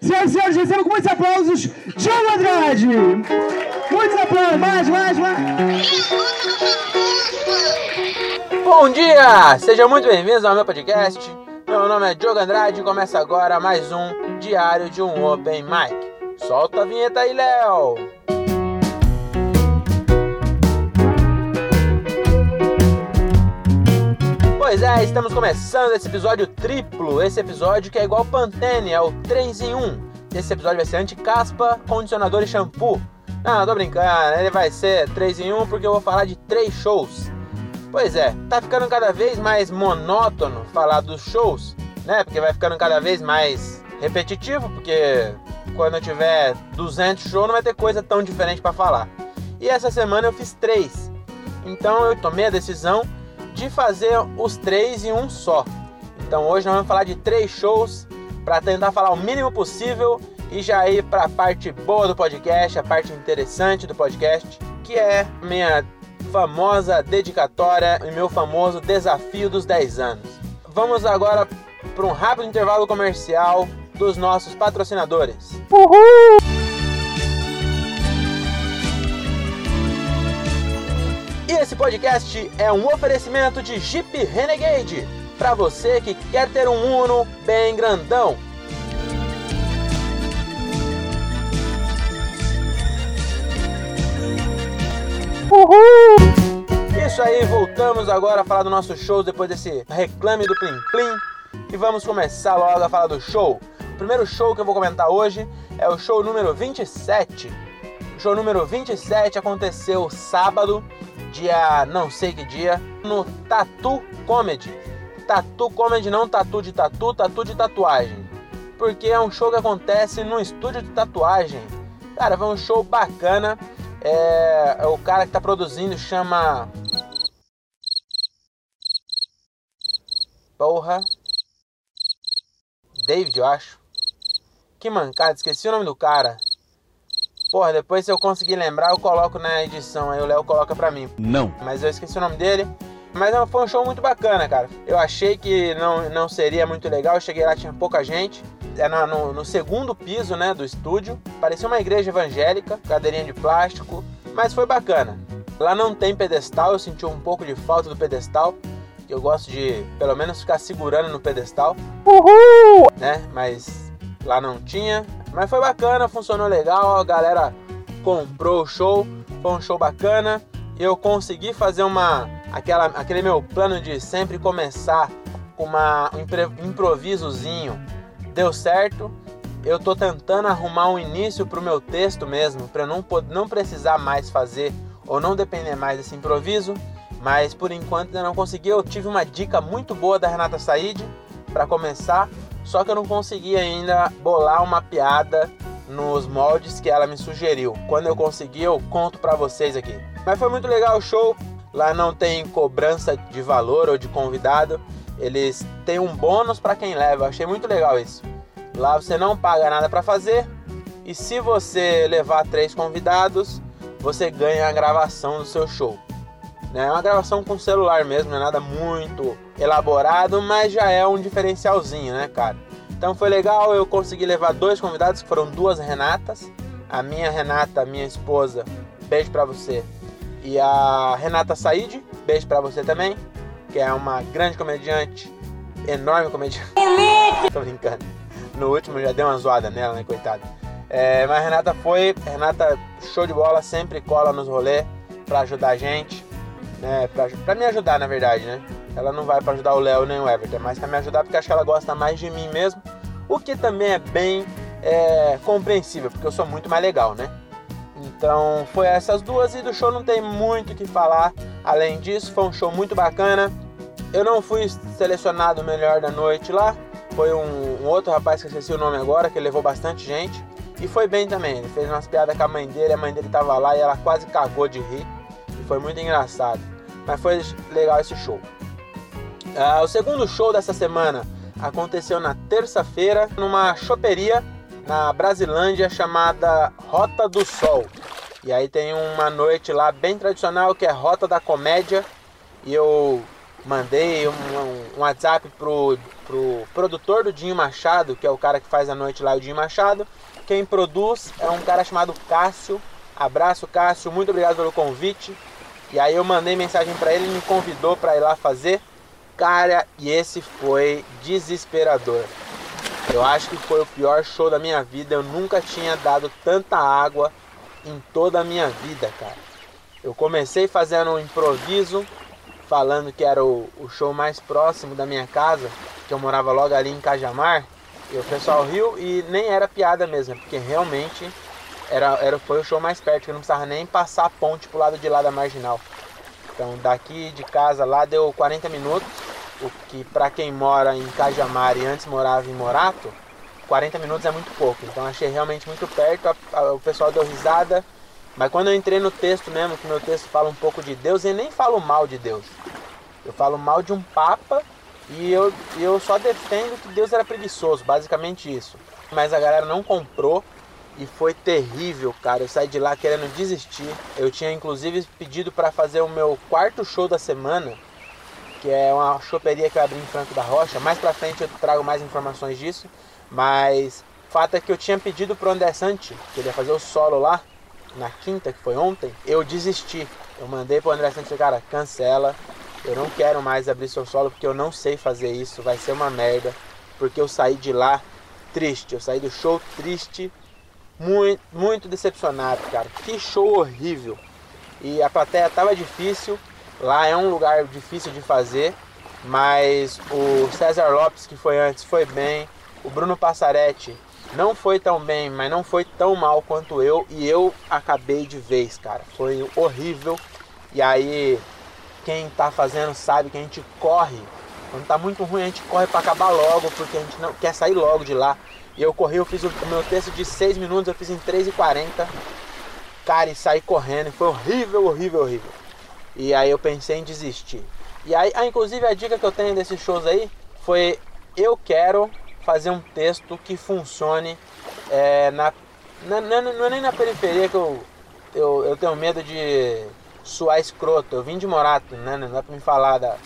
Senhoras e senhores, recebam com muitos aplausos, Diogo Andrade! Muitos aplausos, mais, mais, mais! Bom dia! Sejam muito bem-vindos ao meu podcast. Meu nome é Diogo Andrade e começa agora mais um Diário de um Open Mic. Solta a vinheta aí, Léo! Pois é, estamos começando esse episódio triplo, esse episódio que é igual Pantene, é o 3 em 1. Esse episódio vai ser anti-caspa, condicionador e shampoo. Não, tô brincando, ele vai ser 3 em 1 porque eu vou falar de três shows. Pois é, tá ficando cada vez mais monótono falar dos shows, né? Porque vai ficando cada vez mais repetitivo, porque quando eu tiver 200 shows não vai ter coisa tão diferente para falar. E essa semana eu fiz três. Então eu tomei a decisão de fazer os três em um só. Então hoje nós vamos falar de três shows para tentar falar o mínimo possível e já ir para a parte boa do podcast, a parte interessante do podcast, que é minha famosa dedicatória e meu famoso desafio dos 10 anos. Vamos agora para um rápido intervalo comercial dos nossos patrocinadores. Uhul! Podcast é um oferecimento de Jeep Renegade para você que quer ter um Uno bem grandão. Uhul! Isso aí, voltamos agora a falar do nosso show depois desse reclame do Plim Plim. E vamos começar logo a falar do show. O primeiro show que eu vou comentar hoje é o show número 27. O show número 27 aconteceu sábado, dia não sei que dia, no Tatu Comedy. Tatu Comedy não tatu de tatu, tatu de tatuagem. Porque é um show que acontece no estúdio de tatuagem. Cara, foi um show bacana. É, é o cara que tá produzindo chama. Porra. David, eu acho. Que mancada, esqueci o nome do cara. Porra, depois se eu conseguir lembrar, eu coloco na edição. Aí o Léo coloca pra mim. Não. Mas eu esqueci o nome dele. Mas foi um show muito bacana, cara. Eu achei que não, não seria muito legal. Eu cheguei lá, tinha pouca gente. É no, no, no segundo piso, né, do estúdio. Parecia uma igreja evangélica, cadeirinha de plástico. Mas foi bacana. Lá não tem pedestal, eu senti um pouco de falta do pedestal. Eu gosto de, pelo menos, ficar segurando no pedestal. Uhul! Né? Mas lá não tinha. Mas foi bacana, funcionou legal, a galera comprou o show, foi um show bacana. Eu consegui fazer uma aquela aquele meu plano de sempre começar com uma, um improvisozinho. Deu certo. Eu tô tentando arrumar um início pro meu texto mesmo, para não não precisar mais fazer ou não depender mais desse improviso, mas por enquanto ainda não consegui. Eu tive uma dica muito boa da Renata Said para começar, só que eu não consegui ainda bolar uma piada nos moldes que ela me sugeriu. Quando eu conseguir, eu conto para vocês aqui. Mas foi muito legal o show. Lá não tem cobrança de valor ou de convidado. Eles têm um bônus para quem leva. Eu achei muito legal isso. Lá você não paga nada para fazer. E se você levar três convidados, você ganha a gravação do seu show. É uma gravação com celular mesmo, não é nada muito elaborado, mas já é um diferencialzinho, né, cara? Então foi legal, eu consegui levar dois convidados, que foram duas Renatas. A minha Renata, minha esposa, beijo pra você. E a Renata Said, beijo pra você também, que é uma grande comediante, enorme comediante. Tô brincando. No último já deu uma zoada nela, né, coitada. É, mas a Renata foi, Renata show de bola, sempre cola nos rolês pra ajudar a gente né, pra, pra me ajudar, na verdade, né? Ela não vai para ajudar o Léo nem o Everton, é mais pra me ajudar porque acho que ela gosta mais de mim mesmo, o que também é bem é, compreensível, porque eu sou muito mais legal, né? Então foi essas duas e do show não tem muito o que falar. Além disso, foi um show muito bacana. Eu não fui selecionado o melhor da noite lá. Foi um, um outro rapaz que eu esqueci o nome agora, que levou bastante gente. E foi bem também. Ele fez umas piadas com a mãe dele, a mãe dele tava lá e ela quase cagou de rir. E foi muito engraçado. Mas foi legal esse show. Uh, o segundo show dessa semana aconteceu na terça-feira numa choperia na Brasilândia chamada Rota do Sol. E aí tem uma noite lá bem tradicional que é Rota da Comédia. E eu Mandei um, um, WhatsApp pro, pro produtor do Dinho Machado, que é o cara que faz a noite lá, o Dinho Machado. Quem produz é um cara chamado Cássio. Abraço, Cássio. Muito obrigado pelo convite. E aí eu mandei mensagem para ele, ele me convidou para ir lá fazer. Cara, e esse foi desesperador. Eu acho que foi o pior show da minha vida. Eu nunca tinha dado tanta água em toda a minha vida, cara. Eu comecei fazendo um improviso, falando que era o, o show mais próximo da minha casa, que eu morava logo ali em Cajamar. E o pessoal riu e nem era piada mesmo, porque realmente era, era, foi o show mais perto, que eu não precisava nem passar a ponte pro lado de lá da marginal. Então daqui de casa lá deu 40 minutos o que para quem mora em Cajamar e antes morava em Morato, 40 minutos é muito pouco. Então achei realmente muito perto, a, a, o pessoal deu risada. Mas quando eu entrei no texto mesmo, que meu texto fala um pouco de Deus, eu nem falo mal de Deus. Eu falo mal de um papa e eu, eu só defendo que Deus era preguiçoso, basicamente isso. Mas a galera não comprou e foi terrível, cara. Eu saí de lá querendo desistir. Eu tinha inclusive pedido para fazer o meu quarto show da semana que é uma choperia que eu abri em Franco da Rocha. Mais pra frente eu trago mais informações disso. Mas fato é que eu tinha pedido pro André Santi, que ele ia fazer o solo lá, na quinta, que foi ontem, eu desisti. Eu mandei pro André Santi, cara, cancela. Eu não quero mais abrir seu solo porque eu não sei fazer isso, vai ser uma merda. Porque eu saí de lá triste, eu saí do show triste, muito, muito decepcionado, cara. Que show horrível. E a plateia tava difícil, Lá é um lugar difícil de fazer, mas o César Lopes, que foi antes, foi bem. O Bruno Passaretti não foi tão bem, mas não foi tão mal quanto eu. E eu acabei de vez, cara. Foi horrível. E aí, quem tá fazendo sabe que a gente corre. Quando tá muito ruim, a gente corre para acabar logo, porque a gente não quer sair logo de lá. E eu corri, eu fiz o meu texto de 6 minutos, eu fiz em 3 e 40 Cara, e saí correndo. Foi horrível, horrível, horrível. E aí eu pensei em desistir. E aí, ah, inclusive a dica que eu tenho desses shows aí foi eu quero fazer um texto que funcione é, na, na, na, não é nem na periferia que eu, eu, eu tenho medo de suar escroto. Eu vim de Morato, né? Não dá pra me falar da.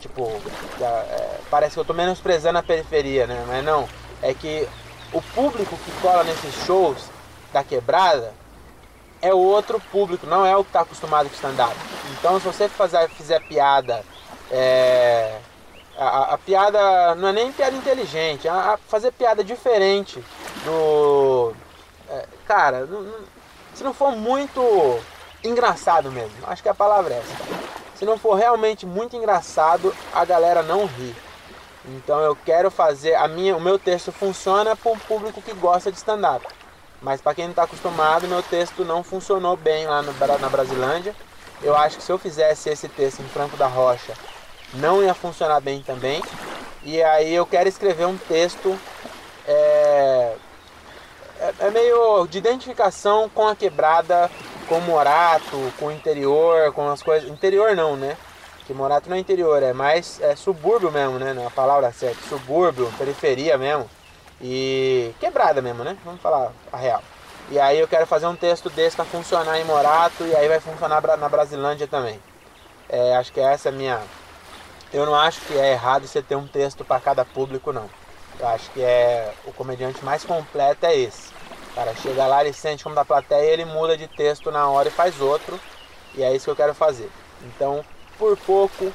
Tipo, da, é, parece que eu tô menosprezando a periferia, né? Mas não. É que o público que cola nesses shows da quebrada é outro público, não é o que está acostumado com stand-up. Então, se você fazer, fizer piada, é, a, a, piada não é nem piada inteligente, a, a fazer piada diferente do. É, cara, se não for muito engraçado mesmo, acho que a palavra é essa. Se não for realmente muito engraçado, a galera não ri. Então eu quero fazer a minha, o meu texto funciona para um público que gosta de stand-up. Mas para quem não está acostumado, meu texto não funcionou bem lá no, na Brasilândia. Eu acho que se eu fizesse esse texto em Franco da Rocha, não ia funcionar bem também. E aí eu quero escrever um texto é, é, é meio de identificação com a quebrada, com o Morato, com o interior, com as coisas. Interior não, né? Que Morato não é interior, é mais é subúrbio mesmo, né? A palavra certa, subúrbio, periferia mesmo. E quebrada mesmo, né? Vamos falar a real. E aí eu quero fazer um texto desse para funcionar em Morato e aí vai funcionar na Brasilândia também. É, acho que essa é a minha. Eu não acho que é errado você ter um texto para cada público, não. Eu acho que é o comediante mais completo é esse. O cara chega lá, ele sente como da plateia, ele muda de texto na hora e faz outro. E é isso que eu quero fazer. Então, por pouco,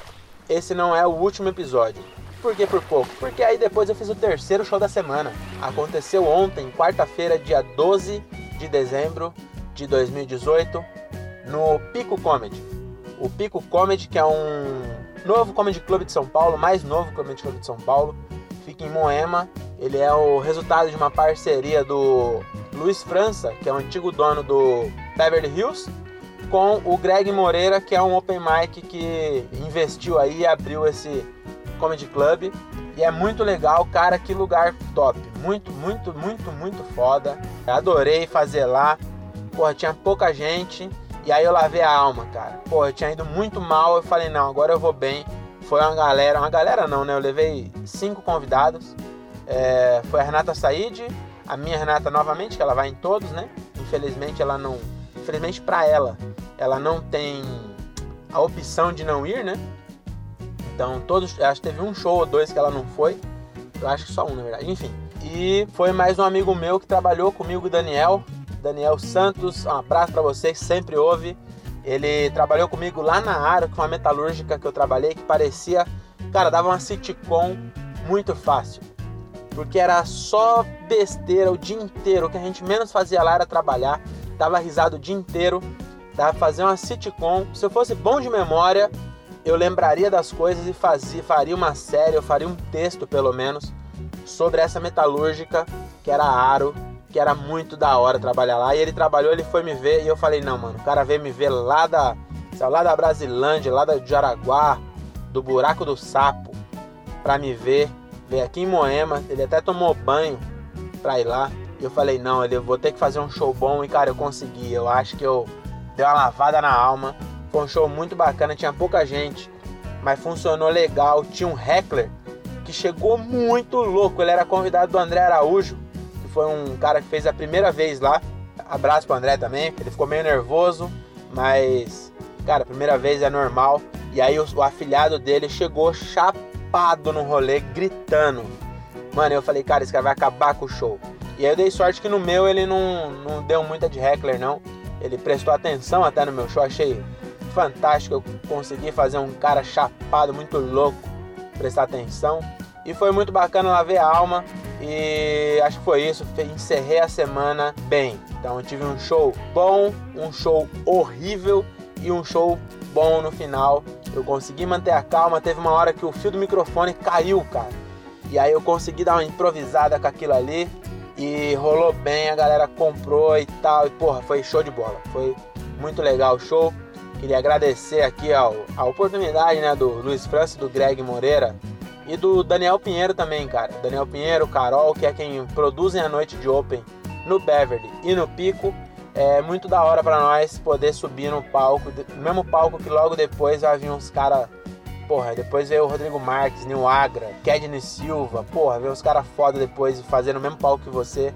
esse não é o último episódio. Por que por pouco? Porque aí depois eu fiz o terceiro show da semana. Aconteceu ontem, quarta-feira, dia 12 de dezembro de 2018, no Pico Comedy. O Pico Comedy, que é um novo comedy club de São Paulo, mais novo comedy club de São Paulo, fica em Moema. Ele é o resultado de uma parceria do Luiz França, que é o antigo dono do Beverly Hills, com o Greg Moreira, que é um open mic que investiu aí e abriu esse Comedy Club. E é muito legal, cara, que lugar top. Muito, muito, muito, muito foda. Eu adorei fazer lá. Porra, tinha pouca gente. E aí eu lavei a alma, cara. Porra, eu tinha ido muito mal. Eu falei, não, agora eu vou bem. Foi uma galera, uma galera não, né? Eu levei cinco convidados. É, foi a Renata Said, a minha Renata novamente, que ela vai em todos, né? Infelizmente ela não. Infelizmente para ela, ela não tem a opção de não ir, né? Então, todos, acho que teve um show ou dois que ela não foi. Eu acho que só um, na verdade. Enfim. E foi mais um amigo meu que trabalhou comigo, Daniel. Daniel Santos, um abraço para vocês, sempre ouve. Ele trabalhou comigo lá na área, com uma metalúrgica que eu trabalhei, que parecia, cara, dava uma sitcom muito fácil. Porque era só besteira o dia inteiro. O que a gente menos fazia lá era trabalhar. Dava risada o dia inteiro. Pra fazer uma sitcom. Se eu fosse bom de memória, eu lembraria das coisas e fazia, faria uma série, eu faria um texto pelo menos, sobre essa metalúrgica que era Aro, que era muito da hora trabalhar lá. E ele trabalhou, ele foi me ver e eu falei, não, mano, o cara veio me ver lá da, lá da Brasilândia, lá da Jaraguá, do Buraco do Sapo, pra me ver veio aqui em Moema, ele até tomou banho pra ir lá. E eu falei, não, ele vou ter que fazer um show bom e cara, eu consegui. Eu acho que eu dei uma lavada na alma. Foi um show muito bacana, tinha pouca gente, mas funcionou legal. Tinha um heckler que chegou muito louco. Ele era convidado do André Araújo, que foi um cara que fez a primeira vez lá. Abraço pro André também. Ele ficou meio nervoso, mas cara, primeira vez é normal. E aí o, o afilhado dele chegou chapado chapado no rolê, gritando. Mano, eu falei, cara, esse cara vai acabar com o show. E aí eu dei sorte que no meu ele não, não deu muita de heckler, não. Ele prestou atenção até no meu show, achei fantástico. Eu consegui fazer um cara chapado, muito louco, prestar atenção. E foi muito bacana lá ver a alma. E acho que foi isso. Encerrei a semana bem. Então tive um show bom, um show horrível e um show bom no final. Eu consegui manter a calma. Teve uma hora que o fio do microfone caiu, cara. E aí eu consegui dar uma improvisada com aquilo ali. E rolou bem, a galera comprou e tal. E porra, foi show de bola. Foi muito legal o show. Queria agradecer aqui ao, a oportunidade né, do Luiz França do Greg Moreira. E do Daniel Pinheiro também, cara. Daniel Pinheiro, Carol, que é quem produzem a noite de Open no Beverly e no Pico é muito da hora para nós poder subir no palco, no mesmo palco que logo depois vai vir uns caras. Porra, depois veio o Rodrigo Marques, Nil Agra, Kedney Silva, porra, ver uns caras foda depois fazendo o mesmo palco que você.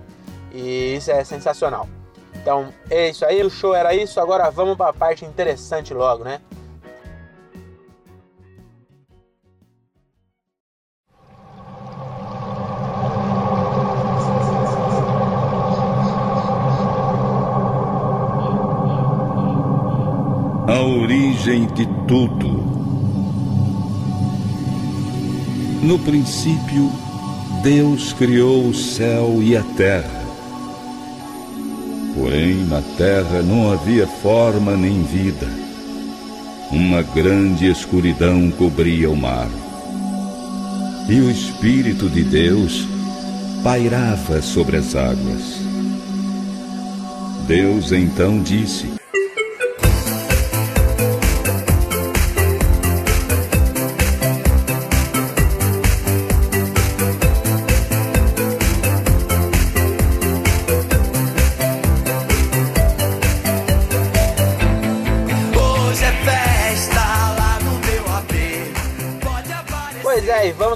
E isso é sensacional. Então, é isso aí, o show era isso, agora vamos para a parte interessante logo, né? a origem de tudo. No princípio, Deus criou o céu e a terra. Porém, na terra não havia forma nem vida. Uma grande escuridão cobria o mar. E o Espírito de Deus pairava sobre as águas. Deus então disse: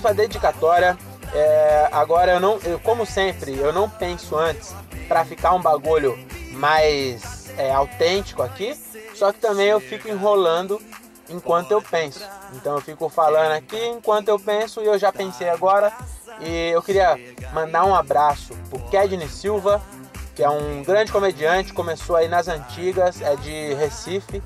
para dedicatória. É, agora eu não, eu, como sempre, eu não penso antes para ficar um bagulho mais é, autêntico aqui. Só que também eu fico enrolando enquanto eu penso. Então eu fico falando aqui enquanto eu penso e eu já pensei agora. E eu queria mandar um abraço pro Kedney Silva, que é um grande comediante, começou aí nas antigas, é de Recife.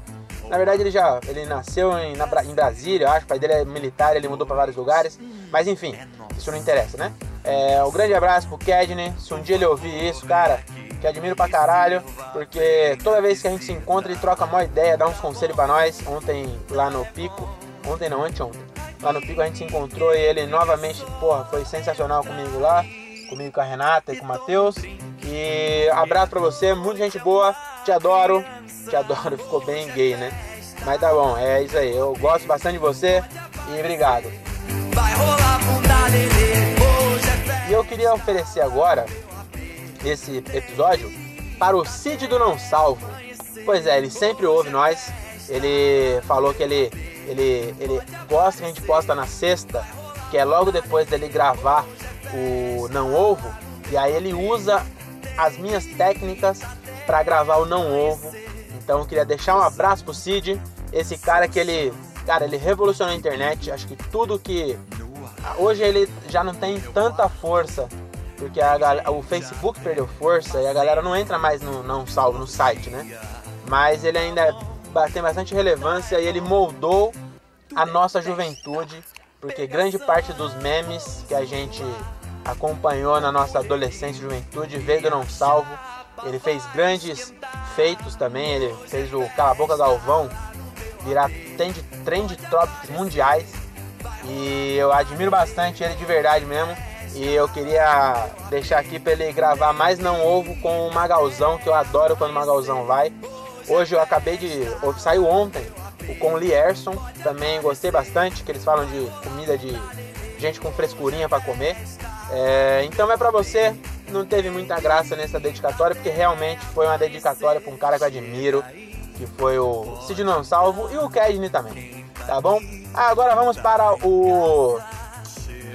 Na verdade, ele já ele nasceu em, na, em Brasília, eu acho. O pai dele é militar, ele mudou para vários lugares. Mas enfim, isso não interessa, né? É, um grande abraço pro Kedney. Se um dia ele ouvir isso, cara, que admiro pra caralho. Porque toda vez que a gente se encontra, ele troca uma ideia, dá uns conselhos pra nós. Ontem, lá no Pico. Ontem não, anteontem. Lá no Pico a gente se encontrou e ele novamente, porra, foi sensacional comigo lá. Comigo com a Renata e com o Matheus. E abraço pra você, muita gente boa. Te adoro te adoro, ficou bem gay, né? Mas tá bom, é isso aí. Eu gosto bastante de você e obrigado. E eu queria oferecer agora esse episódio para o Cid do Não Salvo. Pois é, ele sempre ouve nós. Ele falou que ele, ele, ele gosta que a gente posta na sexta, que é logo depois dele gravar o Não Ovo. E aí ele usa as minhas técnicas para gravar o Não Ovo então queria deixar um abraço pro Cid, esse cara que ele cara, ele revolucionou a internet. Acho que tudo que hoje ele já não tem tanta força porque a, o Facebook perdeu força e a galera não entra mais no não salvo no site, né? Mas ele ainda tem bastante relevância e ele moldou a nossa juventude, porque grande parte dos memes que a gente acompanhou na nossa adolescência e juventude veio do Não Salvo. Ele fez grandes feitos também, ele fez o Cala Boca Galvão virar trend, trend topics mundiais. E eu admiro bastante ele de verdade mesmo. E eu queria deixar aqui para ele gravar mais não ovo com o Magalzão, que eu adoro quando o Magalzão vai. Hoje eu acabei de. Saiu ontem o com Lierson, também gostei bastante, que eles falam de comida de gente com frescurinha para comer. É, então é para você, não teve muita graça nessa dedicatória, porque realmente foi uma dedicatória para um cara que eu admiro, que foi o Cid Não Salvo e o Kedney também, tá bom? Agora vamos para o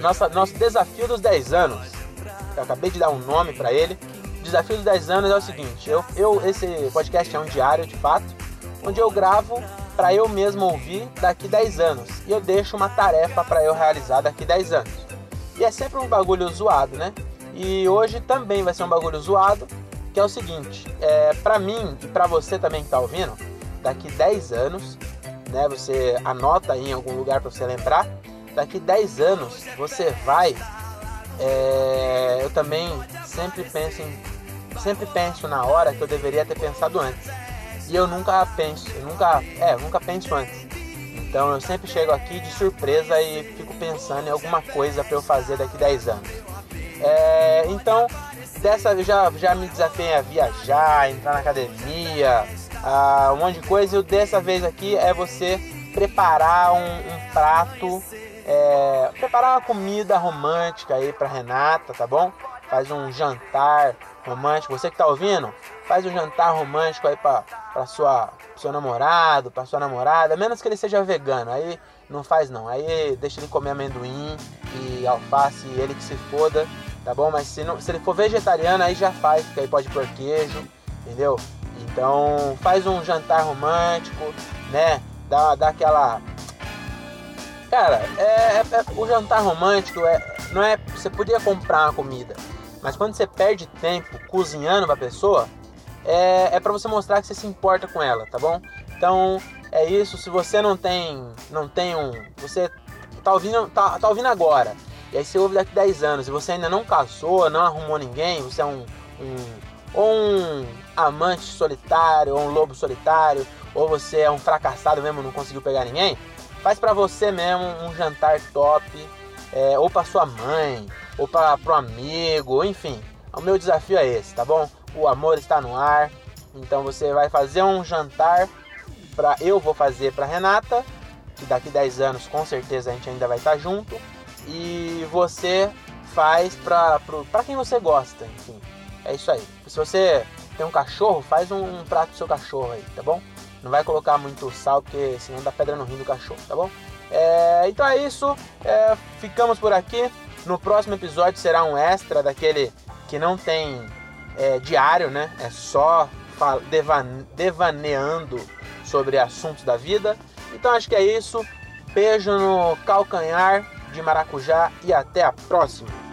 nossa, nosso desafio dos 10 anos. Eu acabei de dar um nome para ele. Desafio dos 10 anos é o seguinte: eu, eu, esse podcast é um diário de fato, onde eu gravo para eu mesmo ouvir daqui 10 anos. E eu deixo uma tarefa para eu realizar daqui 10 anos. E é sempre um bagulho zoado, né? E hoje também vai ser um bagulho zoado, que é o seguinte, é, para mim e para você também que tá ouvindo, daqui 10 anos, né, você anota aí em algum lugar para você lembrar, daqui 10 anos você vai é, eu também sempre penso em, sempre penso na hora que eu deveria ter pensado antes e eu nunca penso, eu nunca, é, eu nunca penso antes. Então eu sempre chego aqui de surpresa e fico pensando em alguma coisa para eu fazer daqui 10 anos. É, então, dessa vez já, já me desafiei a viajar, entrar na academia, a, um monte de coisa. E dessa vez aqui é você preparar um, um prato, é, preparar uma comida romântica aí para Renata, tá bom? Faz um jantar romântico. Você que tá ouvindo, faz um jantar romântico aí para sua seu namorado, para sua namorada, menos que ele seja vegano, aí não faz não. Aí deixa ele comer amendoim e alface, ele que se foda, tá bom? Mas se, não, se ele for vegetariano, aí já faz, porque aí pode pôr queijo, entendeu? Então faz um jantar romântico, né? Dá, dá aquela. Cara, é, é, é o jantar romântico é, não é. Você podia comprar uma comida, mas quando você perde tempo cozinhando pra pessoa, é, é para você mostrar que você se importa com ela, tá bom? Então é isso. Se você não tem, não tem um, você tá ouvindo, tá, tá ouvindo agora. E aí você ouve daqui 10 anos e você ainda não casou, não arrumou ninguém, você é um, um um amante solitário, ou um lobo solitário, ou você é um fracassado mesmo, não conseguiu pegar ninguém, faz para você mesmo um jantar top, é, ou para sua mãe, ou para pro amigo, enfim. O meu desafio é esse, tá bom? o amor está no ar. Então você vai fazer um jantar para eu vou fazer para Renata, que daqui 10 anos com certeza a gente ainda vai estar junto, e você faz para quem você gosta, enfim. É isso aí. Se você tem um cachorro, faz um, um prato pro seu cachorro aí, tá bom? Não vai colocar muito sal, porque senão dá pedra no rim do cachorro, tá bom? É, então é isso. É, ficamos por aqui. No próximo episódio será um extra daquele que não tem é, diário, né? É só devaneando sobre assuntos da vida. Então acho que é isso. Beijo no calcanhar de maracujá e até a próxima.